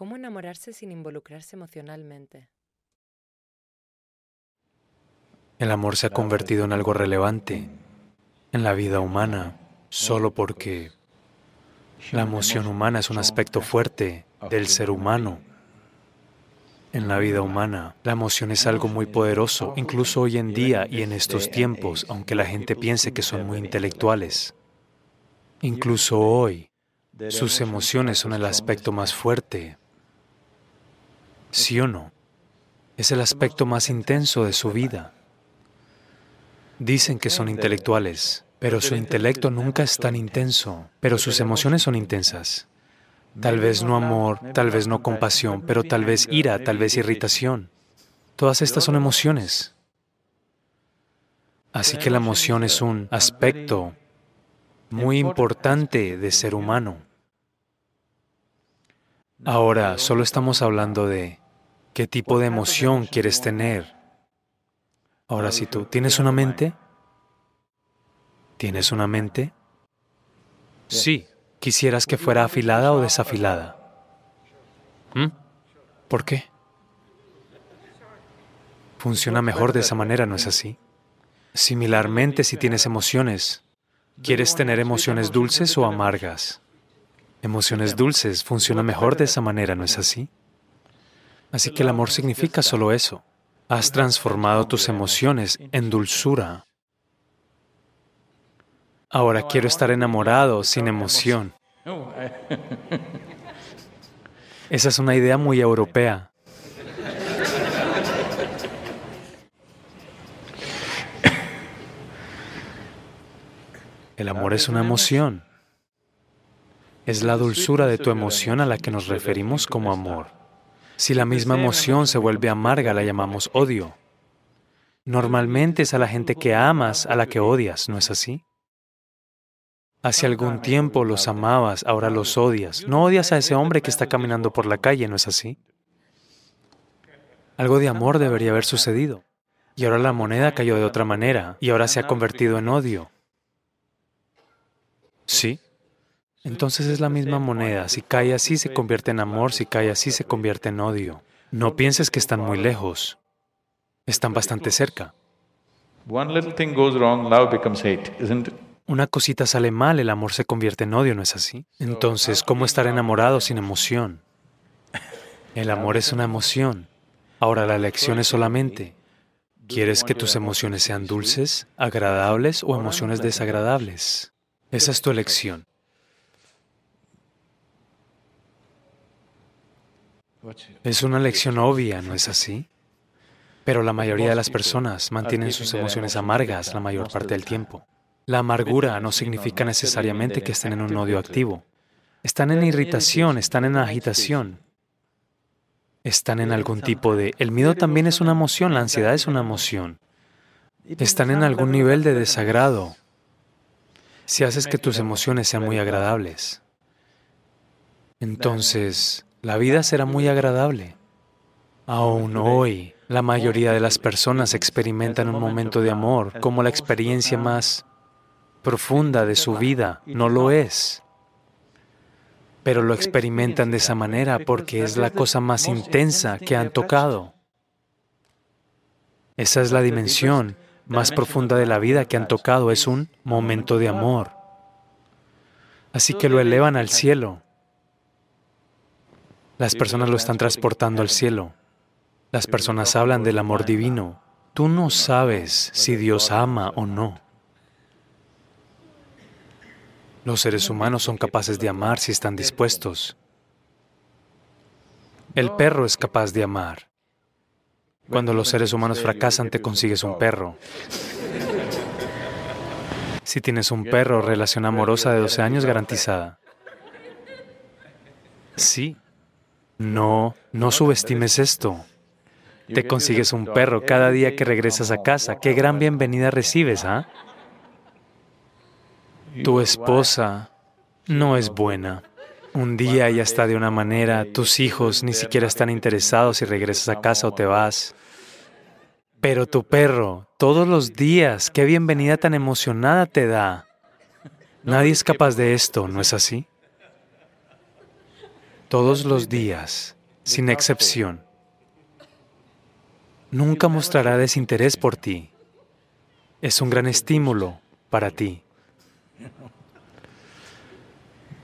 ¿Cómo enamorarse sin involucrarse emocionalmente? El amor se ha convertido en algo relevante en la vida humana solo porque la emoción humana es un aspecto fuerte del ser humano. En la vida humana, la emoción es algo muy poderoso, incluso hoy en día y en estos tiempos, aunque la gente piense que son muy intelectuales. Incluso hoy, sus emociones son el aspecto más fuerte. ¿Sí o no? Es el aspecto más intenso de su vida. Dicen que son intelectuales, pero su intelecto nunca es tan intenso, pero sus emociones son intensas. Tal vez no amor, tal vez no compasión, pero tal vez ira, tal vez irritación. Todas estas son emociones. Así que la emoción es un aspecto muy importante de ser humano. Ahora, solo estamos hablando de qué tipo de emoción quieres tener. Ahora, si tú tienes una mente, ¿tienes una mente? Sí. ¿Quisieras que fuera afilada o desafilada? ¿Mm? ¿Por qué? Funciona mejor de esa manera, ¿no es así? Similarmente, si tienes emociones, ¿quieres tener emociones dulces o amargas? Emociones dulces funciona mejor de esa manera, ¿no es así? Así que el amor significa solo eso. Has transformado tus emociones en dulzura. Ahora quiero estar enamorado sin emoción. Esa es una idea muy europea. El amor es una emoción. Es la dulzura de tu emoción a la que nos referimos como amor. Si la misma emoción se vuelve amarga, la llamamos odio. Normalmente es a la gente que amas a la que odias, ¿no es así? Hace algún tiempo los amabas, ahora los odias. No odias a ese hombre que está caminando por la calle, ¿no es así? Algo de amor debería haber sucedido. Y ahora la moneda cayó de otra manera y ahora se ha convertido en odio. ¿Sí? Entonces es la misma moneda. Si cae así se convierte en amor, si cae así se convierte en odio. No pienses que están muy lejos. Están bastante cerca. Una cosita sale mal, el amor se convierte en odio, ¿no es así? Entonces, ¿cómo estar enamorado sin emoción? El amor es una emoción. Ahora la elección es solamente, ¿quieres que tus emociones sean dulces, agradables o emociones desagradables? Esa es tu elección. Es una lección obvia, ¿no es así? Pero la mayoría de las personas mantienen sus emociones amargas la mayor parte del tiempo. La amargura no significa necesariamente que estén en un odio activo. Están en irritación, están en agitación. Están en algún tipo de... El miedo también es una emoción, la ansiedad es una emoción. Están en algún nivel de desagrado. Si haces que tus emociones sean muy agradables, entonces la vida será muy agradable. Aún hoy, la mayoría de las personas experimentan un momento de amor como la experiencia más profunda de su vida. No lo es. Pero lo experimentan de esa manera porque es la cosa más intensa que han tocado. Esa es la dimensión más profunda de la vida que han tocado. Es un momento de amor. Así que lo elevan al cielo. Las personas lo están transportando al cielo. Las personas hablan del amor divino. Tú no sabes si Dios ama o no. Los seres humanos son capaces de amar si están dispuestos. El perro es capaz de amar. Cuando los seres humanos fracasan, te consigues un perro. Si tienes un perro, relación amorosa de 12 años garantizada. Sí. No, no subestimes esto. Te consigues un perro cada día que regresas a casa. Qué gran bienvenida recibes, ¿ah? Tu esposa no es buena. Un día ella está de una manera, tus hijos ni siquiera están interesados si regresas a casa o te vas. Pero tu perro, todos los días, qué bienvenida tan emocionada te da. Nadie es capaz de esto, ¿no es así? Todos los días, sin excepción. Nunca mostrará desinterés por ti. Es un gran estímulo para ti.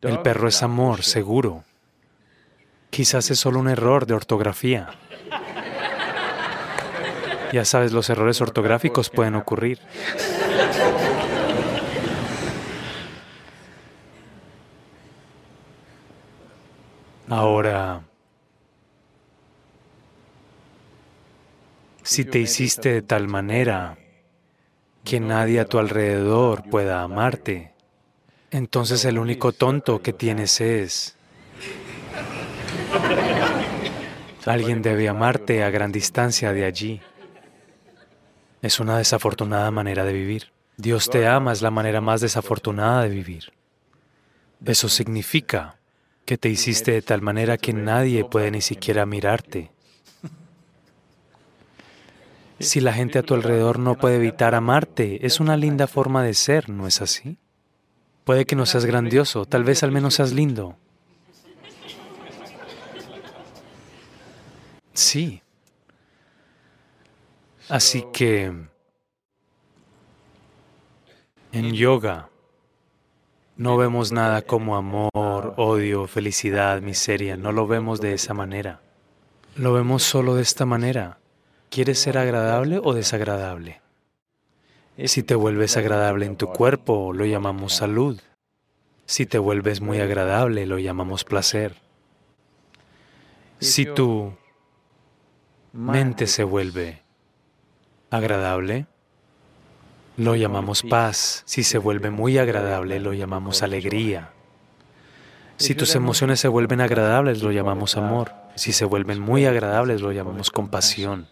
El perro es amor, seguro. Quizás es solo un error de ortografía. Ya sabes, los errores ortográficos pueden ocurrir. Ahora, si te hiciste de tal manera que nadie a tu alrededor pueda amarte, entonces el único tonto que tienes es... Alguien debe amarte a gran distancia de allí. Es una desafortunada manera de vivir. Dios te ama es la manera más desafortunada de vivir. Eso significa que te hiciste de tal manera que nadie puede ni siquiera mirarte. Si la gente a tu alrededor no puede evitar amarte, es una linda forma de ser, ¿no es así? Puede que no seas grandioso, tal vez al menos seas lindo. Sí, Así que en yoga no vemos nada como amor, odio, felicidad, miseria, no lo vemos de esa manera. Lo vemos solo de esta manera. ¿Quieres ser agradable o desagradable? Si te vuelves agradable en tu cuerpo, lo llamamos salud. Si te vuelves muy agradable, lo llamamos placer. Si tu mente se vuelve agradable, lo llamamos paz. Si se vuelve muy agradable, lo llamamos alegría. Si tus emociones se vuelven agradables, lo llamamos amor. Si se vuelven muy agradables, lo llamamos compasión.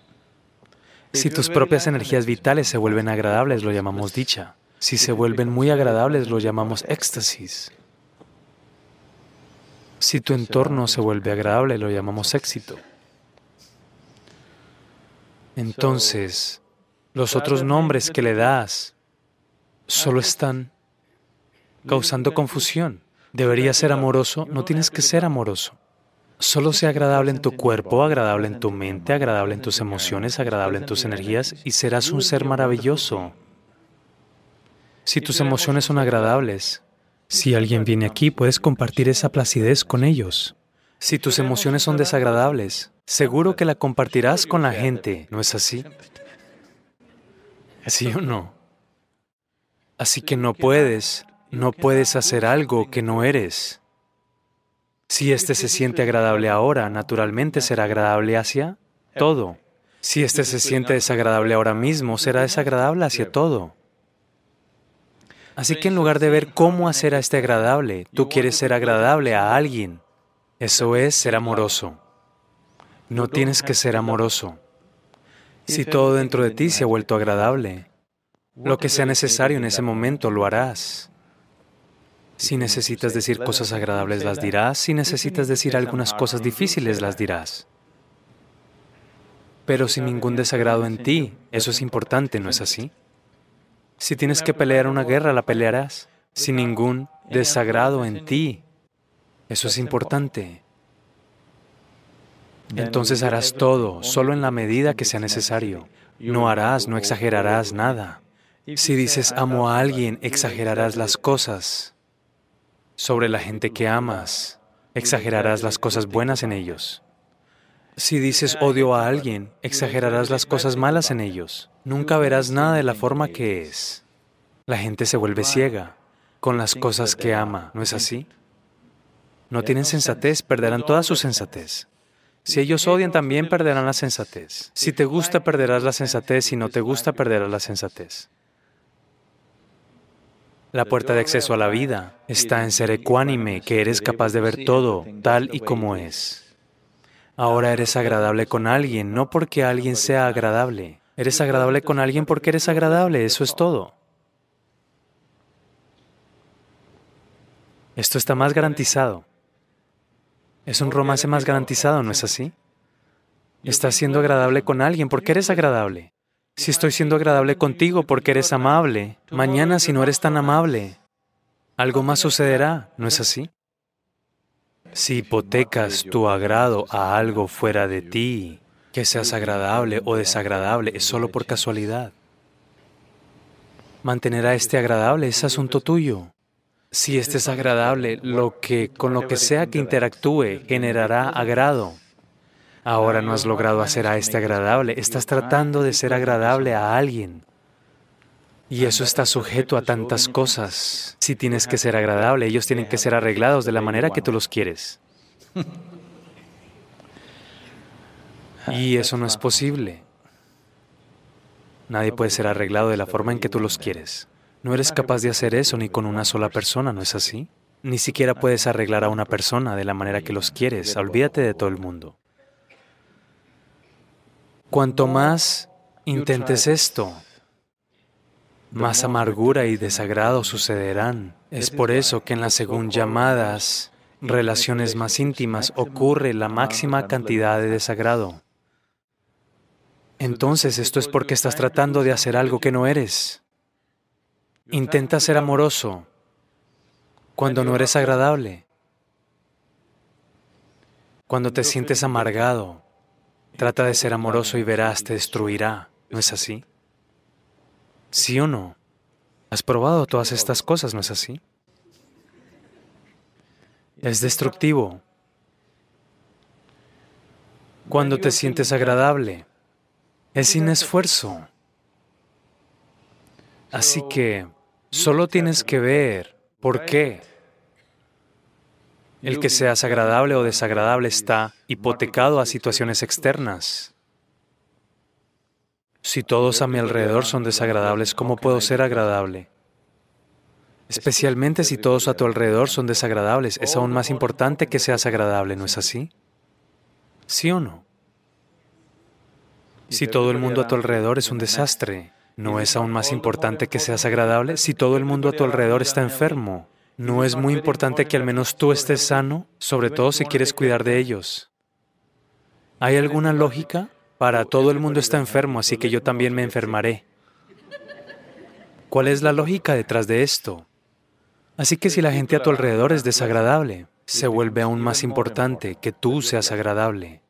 Si tus propias energías vitales se vuelven agradables, lo llamamos dicha. Si se vuelven muy agradables, lo llamamos éxtasis. Si tu entorno se vuelve agradable, lo llamamos éxito. Entonces, los otros nombres que le das solo están causando confusión. Debería ser amoroso, no tienes que ser amoroso. Solo sea agradable en tu cuerpo, agradable en tu mente, agradable en tus emociones, agradable en tus energías y serás un ser maravilloso. Si tus emociones son agradables, si alguien viene aquí, puedes compartir esa placidez con ellos. Si tus emociones son desagradables, seguro que la compartirás con la gente, ¿no es así? ¿Sí o no? Así que no puedes, no puedes hacer algo que no eres. Si este se siente agradable ahora, naturalmente será agradable hacia todo. Si este se siente desagradable ahora mismo, será desagradable hacia todo. Así que en lugar de ver cómo hacer a este agradable, tú quieres ser agradable a alguien. Eso es ser amoroso. No tienes que ser amoroso. Si todo dentro de ti se ha vuelto agradable, lo que sea necesario en ese momento lo harás. Si necesitas decir cosas agradables, las dirás. Si necesitas decir algunas cosas difíciles, las dirás. Pero sin ningún desagrado en ti, eso es importante, ¿no es así? Si tienes que pelear una guerra, la pelearás. Sin ningún desagrado en ti, eso es importante entonces harás todo, solo en la medida que sea necesario. No harás, no exagerarás nada. Si dices amo a alguien, exagerarás las cosas sobre la gente que amas. Exagerarás las cosas buenas en ellos. Si dices odio a alguien, exagerarás las cosas malas en ellos. Nunca verás nada de la forma que es. La gente se vuelve ciega con las cosas que ama, ¿no es así? No tienen sensatez, perderán toda su sensatez. Si ellos odian, también perderán la sensatez. Si te gusta, perderás la sensatez. Si no te gusta, perderás la sensatez. La puerta de acceso a la vida está en ser ecuánime, que eres capaz de ver todo tal y como es. Ahora eres agradable con alguien, no porque alguien sea agradable. Eres agradable con alguien porque eres agradable, eso es todo. Esto está más garantizado. Es un romance más garantizado, ¿no es así? Estás siendo agradable con alguien porque eres agradable. Si estoy siendo agradable contigo porque eres amable, mañana si no eres tan amable, algo más sucederá, ¿no es así? Si hipotecas tu agrado a algo fuera de ti, que seas agradable o desagradable, es solo por casualidad. Mantener a este agradable es asunto tuyo. Si este es agradable, lo que con lo que sea que interactúe generará agrado. Ahora no has logrado hacer a este agradable, estás tratando de ser agradable a alguien. Y eso está sujeto a tantas cosas. Si tienes que ser agradable, ellos tienen que ser arreglados de la manera que tú los quieres. Y eso no es posible. Nadie puede ser arreglado de la forma en que tú los quieres. No eres capaz de hacer eso ni con una sola persona, ¿no es así? Ni siquiera puedes arreglar a una persona de la manera que los quieres. Olvídate de todo el mundo. Cuanto más intentes esto, más amargura y desagrado sucederán. Es por eso que en las según llamadas relaciones más íntimas ocurre la máxima cantidad de desagrado. Entonces esto es porque estás tratando de hacer algo que no eres. Intenta ser amoroso cuando no eres agradable. Cuando te sientes amargado, trata de ser amoroso y verás, te destruirá. ¿No es así? ¿Sí o no? Has probado todas estas cosas, ¿no es así? Es destructivo. Cuando te sientes agradable, es sin esfuerzo. Así que Solo tienes que ver por qué. El que seas agradable o desagradable está hipotecado a situaciones externas. Si todos a mi alrededor son desagradables, ¿cómo puedo ser agradable? Especialmente si todos a tu alrededor son desagradables, es aún más importante que seas agradable, ¿no es así? ¿Sí o no? Si todo el mundo a tu alrededor es un desastre, ¿No es aún más importante que seas agradable si todo el mundo a tu alrededor está enfermo? ¿No es muy importante que al menos tú estés sano, sobre todo si quieres cuidar de ellos? ¿Hay alguna lógica? Para todo el mundo está enfermo, así que yo también me enfermaré. ¿Cuál es la lógica detrás de esto? Así que si la gente a tu alrededor es desagradable, se vuelve aún más importante que tú seas agradable.